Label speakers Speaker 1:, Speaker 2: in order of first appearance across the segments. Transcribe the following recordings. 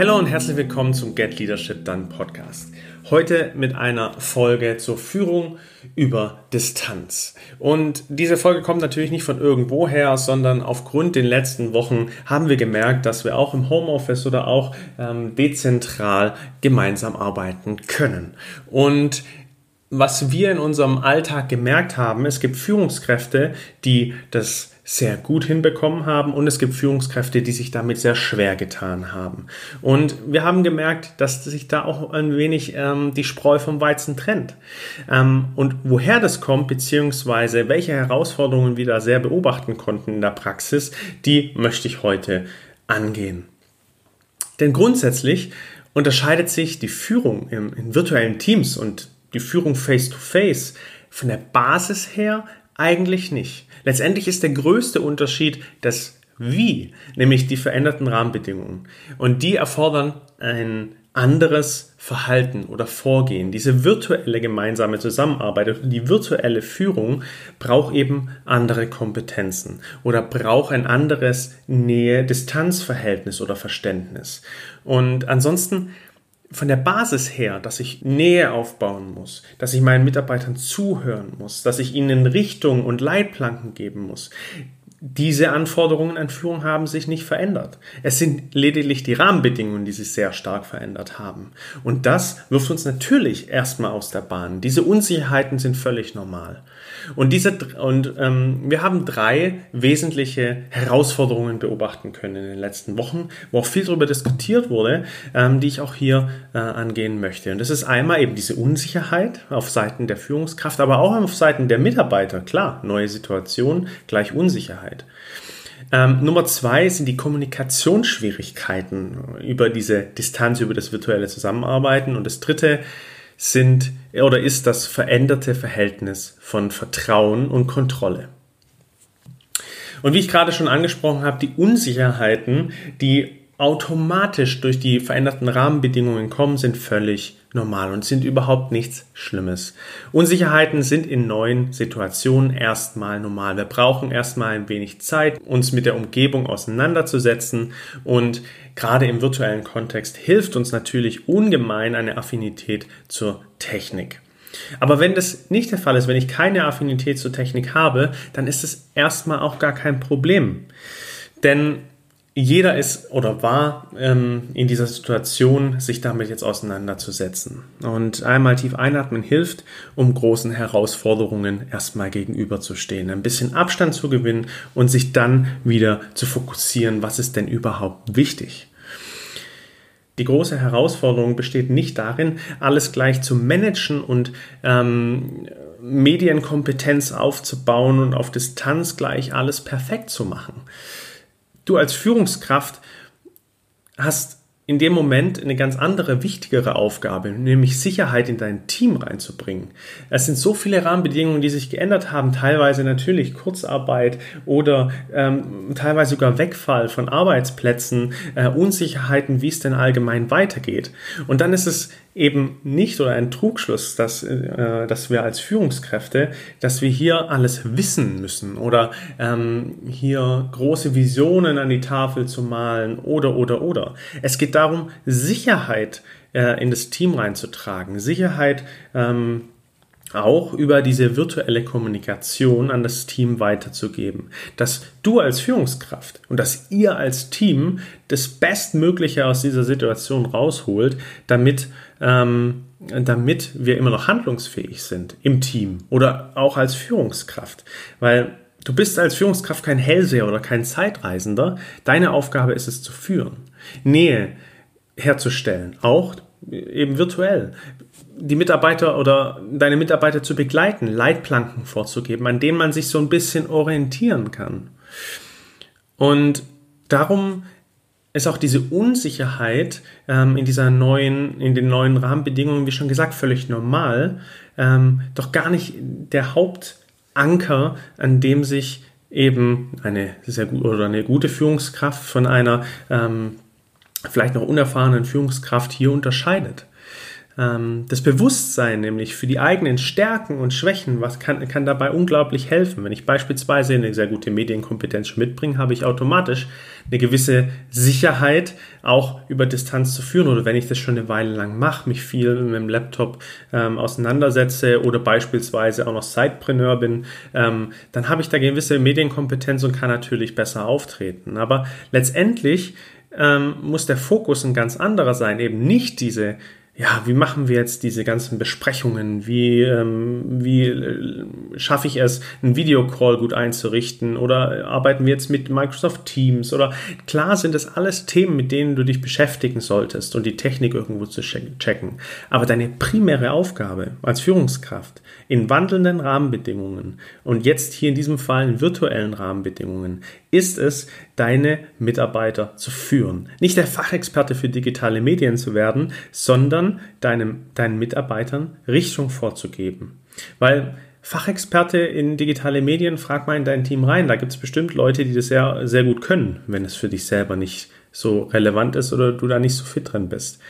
Speaker 1: Hallo und herzlich willkommen zum Get Leadership Done Podcast. Heute mit einer Folge zur Führung über Distanz. Und diese Folge kommt natürlich nicht von irgendwo her, sondern aufgrund den letzten Wochen haben wir gemerkt, dass wir auch im Homeoffice oder auch ähm, dezentral gemeinsam arbeiten können. Und was wir in unserem Alltag gemerkt haben, es gibt Führungskräfte, die das sehr gut hinbekommen haben und es gibt Führungskräfte, die sich damit sehr schwer getan haben. Und wir haben gemerkt, dass sich da auch ein wenig ähm, die Spreu vom Weizen trennt. Ähm, und woher das kommt, beziehungsweise welche Herausforderungen wir da sehr beobachten konnten in der Praxis, die möchte ich heute angehen. Denn grundsätzlich unterscheidet sich die Führung im, in virtuellen Teams und die Führung face-to-face -face von der Basis her eigentlich nicht. Letztendlich ist der größte Unterschied das Wie, nämlich die veränderten Rahmenbedingungen. Und die erfordern ein anderes Verhalten oder Vorgehen. Diese virtuelle gemeinsame Zusammenarbeit, die virtuelle Führung braucht eben andere Kompetenzen oder braucht ein anderes Nähe-Distanz-Verhältnis oder Verständnis. Und ansonsten von der Basis her, dass ich Nähe aufbauen muss, dass ich meinen Mitarbeitern zuhören muss, dass ich ihnen Richtung und Leitplanken geben muss, diese Anforderungen an Führung haben sich nicht verändert. Es sind lediglich die Rahmenbedingungen, die sich sehr stark verändert haben. Und das wirft uns natürlich erstmal aus der Bahn. Diese Unsicherheiten sind völlig normal. Und, diese, und ähm, wir haben drei wesentliche Herausforderungen beobachten können in den letzten Wochen, wo auch viel darüber diskutiert wurde, ähm, die ich auch hier äh, angehen möchte. Und das ist einmal eben diese Unsicherheit auf Seiten der Führungskraft, aber auch auf Seiten der Mitarbeiter. Klar, neue Situation gleich Unsicherheit. Sicherheit. Ähm, Nummer zwei sind die Kommunikationsschwierigkeiten über diese Distanz, über das virtuelle Zusammenarbeiten. Und das dritte sind oder ist das veränderte Verhältnis von Vertrauen und Kontrolle. Und wie ich gerade schon angesprochen habe, die Unsicherheiten, die automatisch durch die veränderten Rahmenbedingungen kommen, sind völlig normal und sind überhaupt nichts Schlimmes. Unsicherheiten sind in neuen Situationen erstmal normal. Wir brauchen erstmal ein wenig Zeit, uns mit der Umgebung auseinanderzusetzen und gerade im virtuellen Kontext hilft uns natürlich ungemein eine Affinität zur Technik. Aber wenn das nicht der Fall ist, wenn ich keine Affinität zur Technik habe, dann ist es erstmal auch gar kein Problem. Denn jeder ist oder war ähm, in dieser Situation, sich damit jetzt auseinanderzusetzen. Und einmal tief einatmen hilft, um großen Herausforderungen erstmal gegenüberzustehen, ein bisschen Abstand zu gewinnen und sich dann wieder zu fokussieren, was ist denn überhaupt wichtig. Die große Herausforderung besteht nicht darin, alles gleich zu managen und ähm, Medienkompetenz aufzubauen und auf Distanz gleich alles perfekt zu machen du als Führungskraft hast in dem Moment eine ganz andere, wichtigere Aufgabe, nämlich Sicherheit in dein Team reinzubringen. Es sind so viele Rahmenbedingungen, die sich geändert haben, teilweise natürlich Kurzarbeit oder ähm, teilweise sogar Wegfall von Arbeitsplätzen, äh, Unsicherheiten, wie es denn allgemein weitergeht. Und dann ist es eben nicht oder ein Trugschluss, dass, äh, dass wir als Führungskräfte, dass wir hier alles wissen müssen oder ähm, hier große Visionen an die Tafel zu malen oder oder oder. Es geht darum, Sicherheit äh, in das Team reinzutragen, Sicherheit ähm, auch über diese virtuelle Kommunikation an das Team weiterzugeben. Dass du als Führungskraft und dass ihr als Team das Bestmögliche aus dieser Situation rausholt, damit, ähm, damit wir immer noch handlungsfähig sind im Team oder auch als Führungskraft. Weil du bist als Führungskraft kein Hellseher oder kein Zeitreisender. Deine Aufgabe ist es zu führen. Nähe herzustellen, auch eben virtuell die Mitarbeiter oder deine Mitarbeiter zu begleiten, Leitplanken vorzugeben, an denen man sich so ein bisschen orientieren kann. Und darum ist auch diese Unsicherheit ähm, in dieser neuen, in den neuen Rahmenbedingungen, wie schon gesagt, völlig normal, ähm, doch gar nicht der Hauptanker, an dem sich eben eine sehr gute oder eine gute Führungskraft von einer ähm, vielleicht noch unerfahrenen Führungskraft hier unterscheidet. Ähm, das Bewusstsein nämlich für die eigenen Stärken und Schwächen, was kann, kann dabei unglaublich helfen. Wenn ich beispielsweise eine sehr gute Medienkompetenz mitbringe, habe ich automatisch eine gewisse Sicherheit, auch über Distanz zu führen. Oder wenn ich das schon eine Weile lang mache, mich viel mit dem Laptop ähm, auseinandersetze oder beispielsweise auch noch Sidepreneur bin, ähm, dann habe ich da gewisse Medienkompetenz und kann natürlich besser auftreten. Aber letztendlich ähm, muss der Fokus ein ganz anderer sein, eben nicht diese ja, wie machen wir jetzt diese ganzen Besprechungen? Wie, ähm, wie äh, schaffe ich es, einen Videocall gut einzurichten? Oder arbeiten wir jetzt mit Microsoft Teams? Oder klar sind das alles Themen, mit denen du dich beschäftigen solltest und die Technik irgendwo zu checken. Aber deine primäre Aufgabe als Führungskraft in wandelnden Rahmenbedingungen und jetzt hier in diesem Fall in virtuellen Rahmenbedingungen ist es, deine Mitarbeiter zu führen. Nicht der Fachexperte für digitale Medien zu werden, sondern deinem, deinen Mitarbeitern Richtung vorzugeben. Weil Fachexperte in digitale Medien, frag mal in dein Team rein. Da gibt es bestimmt Leute, die das sehr, sehr gut können, wenn es für dich selber nicht so relevant ist oder du da nicht so fit drin bist.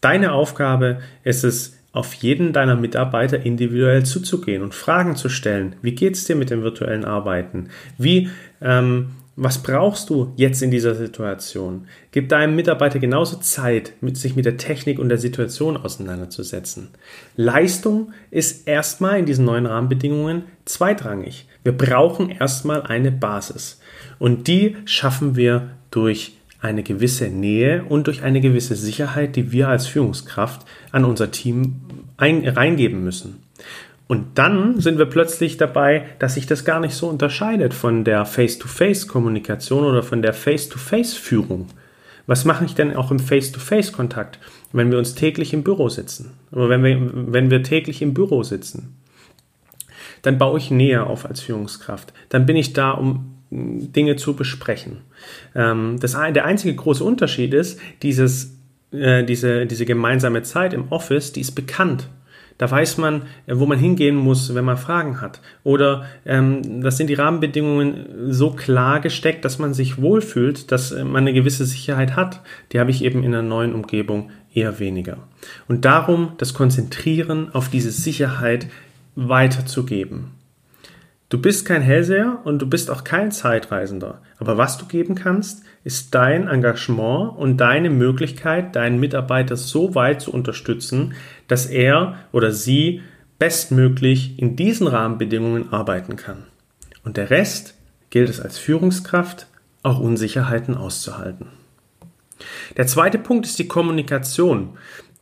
Speaker 1: Deine Aufgabe ist es, auf jeden deiner Mitarbeiter individuell zuzugehen und Fragen zu stellen. Wie geht es dir mit dem virtuellen Arbeiten? Wie ähm, was brauchst du jetzt in dieser Situation? Gib deinem Mitarbeiter genauso Zeit, sich mit der Technik und der Situation auseinanderzusetzen. Leistung ist erstmal in diesen neuen Rahmenbedingungen zweitrangig. Wir brauchen erstmal eine Basis. Und die schaffen wir durch eine gewisse Nähe und durch eine gewisse Sicherheit, die wir als Führungskraft an unser Team ein, reingeben müssen. Und dann sind wir plötzlich dabei, dass sich das gar nicht so unterscheidet von der Face-to-Face-Kommunikation oder von der Face-to-Face-Führung. Was mache ich denn auch im Face-to-Face-Kontakt, wenn wir uns täglich im Büro sitzen? Oder wenn wir, wenn wir täglich im Büro sitzen? Dann baue ich näher auf als Führungskraft. Dann bin ich da, um Dinge zu besprechen. Ähm, das, der einzige große Unterschied ist, dieses, äh, diese, diese gemeinsame Zeit im Office, die ist bekannt. Da weiß man, äh, wo man hingehen muss, wenn man Fragen hat. Oder ähm, das sind die Rahmenbedingungen so klar gesteckt, dass man sich wohlfühlt, dass äh, man eine gewisse Sicherheit hat. Die habe ich eben in einer neuen Umgebung eher weniger. Und darum das Konzentrieren auf diese Sicherheit weiterzugeben. Du bist kein Hellseher und du bist auch kein Zeitreisender. Aber was du geben kannst, ist dein Engagement und deine Möglichkeit, deinen Mitarbeiter so weit zu unterstützen, dass er oder sie bestmöglich in diesen Rahmenbedingungen arbeiten kann. Und der Rest gilt es als Führungskraft, auch Unsicherheiten auszuhalten. Der zweite Punkt ist die Kommunikation.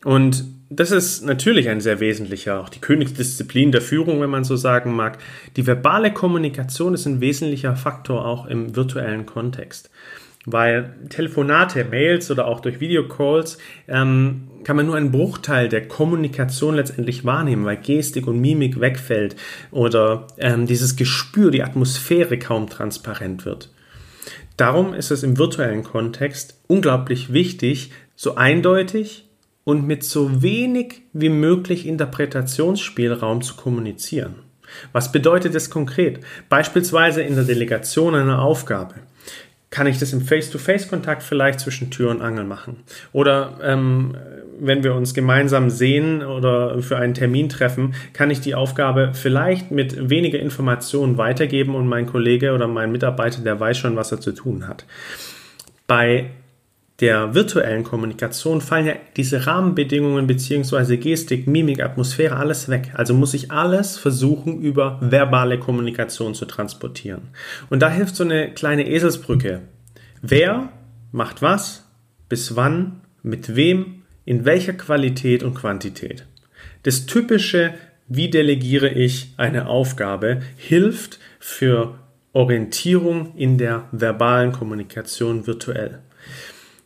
Speaker 1: Und das ist natürlich ein sehr wesentlicher, auch die Königsdisziplin der Führung, wenn man so sagen mag. Die verbale Kommunikation ist ein wesentlicher Faktor auch im virtuellen Kontext. Weil Telefonate, Mails oder auch durch Videocalls ähm, kann man nur einen Bruchteil der Kommunikation letztendlich wahrnehmen, weil Gestik und Mimik wegfällt oder ähm, dieses Gespür, die Atmosphäre kaum transparent wird. Darum ist es im virtuellen Kontext unglaublich wichtig, so eindeutig und mit so wenig wie möglich Interpretationsspielraum zu kommunizieren. Was bedeutet es konkret? Beispielsweise in der Delegation einer Aufgabe. Kann ich das im Face-to-Face-Kontakt vielleicht zwischen Tür und Angel machen? Oder ähm, wenn wir uns gemeinsam sehen oder für einen Termin treffen, kann ich die Aufgabe vielleicht mit weniger Informationen weitergeben und mein Kollege oder mein Mitarbeiter, der weiß schon, was er zu tun hat. Bei der virtuellen Kommunikation fallen ja diese Rahmenbedingungen beziehungsweise Gestik, Mimik, Atmosphäre, alles weg. Also muss ich alles versuchen, über verbale Kommunikation zu transportieren. Und da hilft so eine kleine Eselsbrücke. Wer macht was, bis wann, mit wem, in welcher Qualität und Quantität. Das typische, wie delegiere ich eine Aufgabe, hilft für Orientierung in der verbalen Kommunikation virtuell.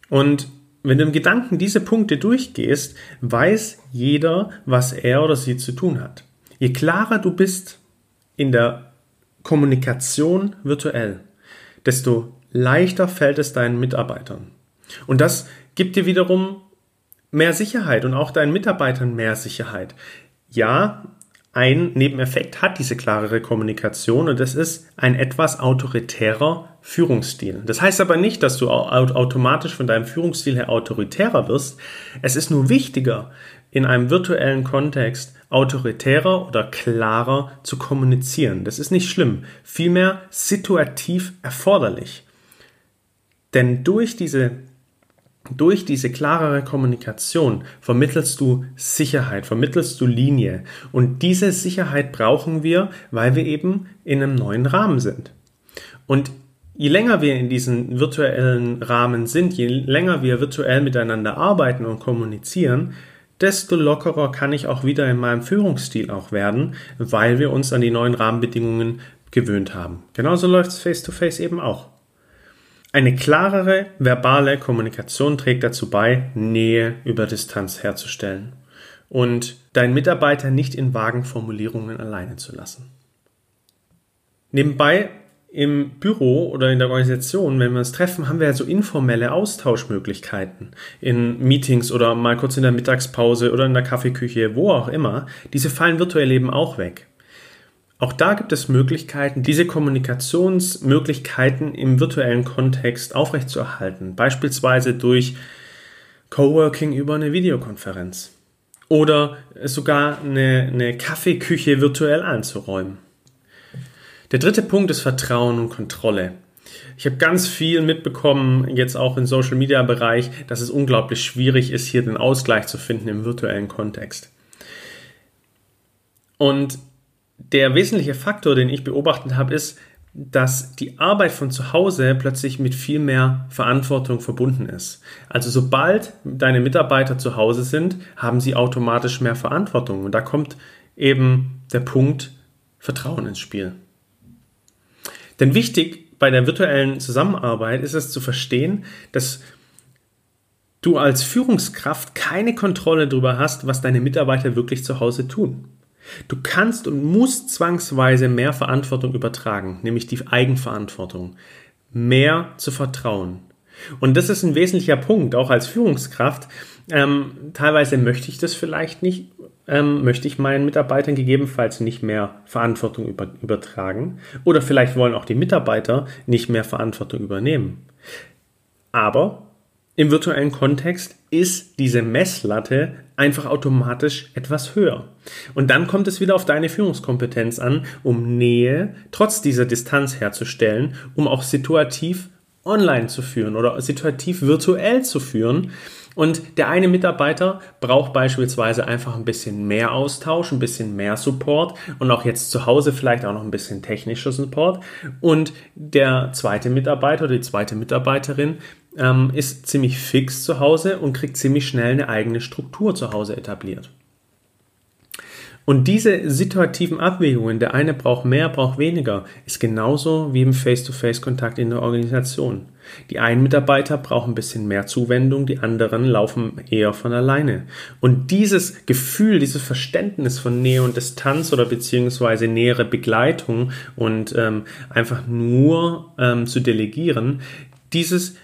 Speaker 1: Und wenn du im Gedanken diese Punkte durchgehst, weiß jeder, was er oder sie zu tun hat. Je klarer du bist in der Kommunikation virtuell, desto leichter fällt es deinen Mitarbeitern. Und das gibt dir wiederum mehr Sicherheit und auch deinen Mitarbeitern mehr Sicherheit. Ja, ein Nebeneffekt hat diese klarere Kommunikation und das ist ein etwas autoritärer Führungsstil. Das heißt aber nicht, dass du automatisch von deinem Führungsstil her autoritärer wirst. Es ist nur wichtiger, in einem virtuellen Kontext autoritärer oder klarer zu kommunizieren. Das ist nicht schlimm, vielmehr situativ erforderlich. Denn durch diese, durch diese klarere Kommunikation vermittelst du Sicherheit, vermittelst du Linie. Und diese Sicherheit brauchen wir, weil wir eben in einem neuen Rahmen sind. Und je länger wir in diesen virtuellen Rahmen sind, je länger wir virtuell miteinander arbeiten und kommunizieren, desto lockerer kann ich auch wieder in meinem Führungsstil auch werden, weil wir uns an die neuen Rahmenbedingungen gewöhnt haben. Genauso läuft es face-to-face eben auch. Eine klarere verbale Kommunikation trägt dazu bei, Nähe über Distanz herzustellen und deinen Mitarbeiter nicht in vagen Formulierungen alleine zu lassen. Nebenbei im Büro oder in der Organisation, wenn wir uns treffen, haben wir ja so informelle Austauschmöglichkeiten in Meetings oder mal kurz in der Mittagspause oder in der Kaffeeküche, wo auch immer. Diese fallen virtuell eben auch weg. Auch da gibt es Möglichkeiten, diese Kommunikationsmöglichkeiten im virtuellen Kontext aufrechtzuerhalten, beispielsweise durch Coworking über eine Videokonferenz oder sogar eine, eine Kaffeeküche virtuell einzuräumen. Der dritte Punkt ist Vertrauen und Kontrolle. Ich habe ganz viel mitbekommen, jetzt auch im Social Media Bereich, dass es unglaublich schwierig ist, hier den Ausgleich zu finden im virtuellen Kontext. Und der wesentliche Faktor, den ich beobachtet habe, ist, dass die Arbeit von zu Hause plötzlich mit viel mehr Verantwortung verbunden ist. Also sobald deine Mitarbeiter zu Hause sind, haben sie automatisch mehr Verantwortung. Und da kommt eben der Punkt Vertrauen ins Spiel. Denn wichtig bei der virtuellen Zusammenarbeit ist es zu verstehen, dass du als Führungskraft keine Kontrolle darüber hast, was deine Mitarbeiter wirklich zu Hause tun. Du kannst und musst zwangsweise mehr Verantwortung übertragen, nämlich die Eigenverantwortung, mehr zu vertrauen. Und das ist ein wesentlicher Punkt, auch als Führungskraft. Ähm, teilweise möchte ich das vielleicht nicht, ähm, möchte ich meinen Mitarbeitern gegebenenfalls nicht mehr Verantwortung über, übertragen. Oder vielleicht wollen auch die Mitarbeiter nicht mehr Verantwortung übernehmen. Aber im virtuellen Kontext ist diese Messlatte einfach automatisch etwas höher. Und dann kommt es wieder auf deine Führungskompetenz an, um Nähe trotz dieser Distanz herzustellen, um auch situativ online zu führen oder situativ virtuell zu führen. Und der eine Mitarbeiter braucht beispielsweise einfach ein bisschen mehr Austausch, ein bisschen mehr Support und auch jetzt zu Hause vielleicht auch noch ein bisschen technischer Support. Und der zweite Mitarbeiter oder die zweite Mitarbeiterin ähm, ist ziemlich fix zu Hause und kriegt ziemlich schnell eine eigene Struktur zu Hause etabliert. Und diese situativen Abwägungen, der eine braucht mehr, braucht weniger, ist genauso wie im Face-to-Face-Kontakt in der Organisation. Die einen Mitarbeiter brauchen ein bisschen mehr Zuwendung, die anderen laufen eher von alleine. Und dieses Gefühl, dieses Verständnis von Nähe und Distanz oder beziehungsweise nähere Begleitung und ähm, einfach nur ähm, zu delegieren, dieses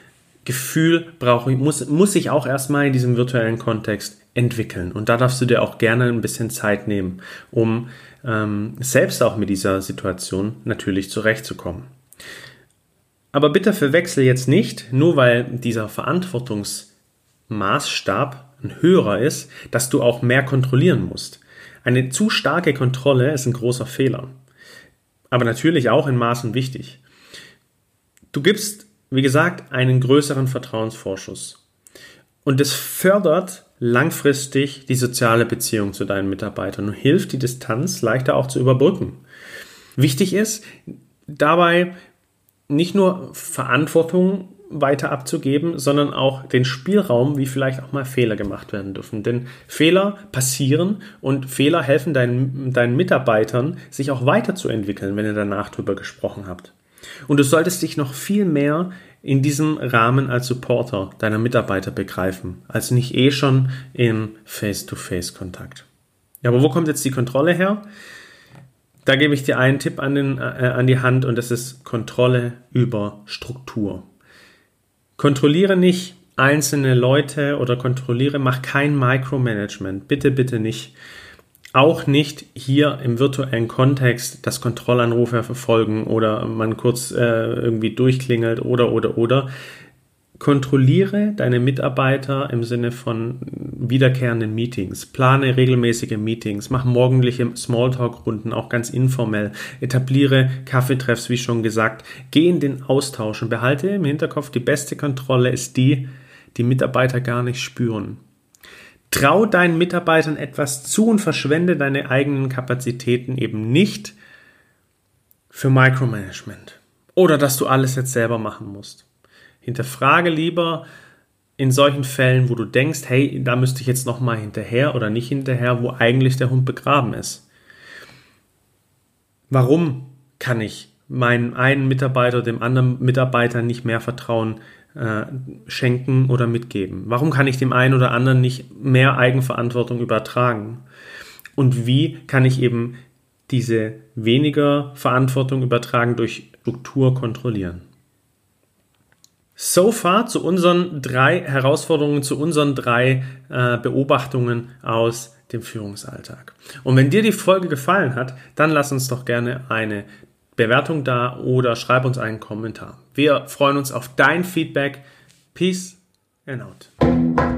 Speaker 1: Gefühl brauche ich, muss, muss ich auch erstmal in diesem virtuellen Kontext entwickeln. Und da darfst du dir auch gerne ein bisschen Zeit nehmen, um ähm, selbst auch mit dieser Situation natürlich zurechtzukommen. Aber bitte verwechsel jetzt nicht, nur weil dieser Verantwortungsmaßstab ein höherer ist, dass du auch mehr kontrollieren musst. Eine zu starke Kontrolle ist ein großer Fehler. Aber natürlich auch in Maßen wichtig. Du gibst wie gesagt, einen größeren Vertrauensvorschuss. Und es fördert langfristig die soziale Beziehung zu deinen Mitarbeitern und hilft, die Distanz leichter auch zu überbrücken. Wichtig ist dabei nicht nur Verantwortung weiter abzugeben, sondern auch den Spielraum, wie vielleicht auch mal Fehler gemacht werden dürfen. Denn Fehler passieren und Fehler helfen deinen, deinen Mitarbeitern, sich auch weiterzuentwickeln, wenn ihr danach drüber gesprochen habt. Und du solltest dich noch viel mehr in diesem Rahmen als Supporter deiner Mitarbeiter begreifen, als nicht eh schon im Face-to-Face-Kontakt. Ja, aber wo kommt jetzt die Kontrolle her? Da gebe ich dir einen Tipp an, den, äh, an die Hand und das ist Kontrolle über Struktur. Kontrolliere nicht einzelne Leute oder kontrolliere, mach kein Micromanagement. Bitte, bitte nicht auch nicht hier im virtuellen Kontext das Kontrollanrufe verfolgen oder man kurz äh, irgendwie durchklingelt oder oder oder. Kontrolliere deine Mitarbeiter im Sinne von wiederkehrenden Meetings. Plane regelmäßige Meetings. Mach morgendliche Smalltalk-Runden, auch ganz informell. Etabliere Kaffeetreffs, wie schon gesagt. Geh in den Austausch und behalte im Hinterkopf, die beste Kontrolle ist die, die Mitarbeiter gar nicht spüren. Trau deinen Mitarbeitern etwas zu und verschwende deine eigenen Kapazitäten eben nicht für Micromanagement oder dass du alles jetzt selber machen musst. Hinterfrage lieber in solchen Fällen, wo du denkst, hey, da müsste ich jetzt nochmal hinterher oder nicht hinterher, wo eigentlich der Hund begraben ist. Warum kann ich meinem einen Mitarbeiter dem anderen Mitarbeiter nicht mehr Vertrauen äh, schenken oder mitgeben? Warum kann ich dem einen oder anderen nicht mehr Eigenverantwortung übertragen? Und wie kann ich eben diese weniger Verantwortung übertragen durch Struktur kontrollieren? So far zu unseren drei Herausforderungen, zu unseren drei äh, Beobachtungen aus dem Führungsalltag. Und wenn dir die Folge gefallen hat, dann lass uns doch gerne eine Bewertung da oder schreib uns einen Kommentar. Wir freuen uns auf dein Feedback. Peace and out.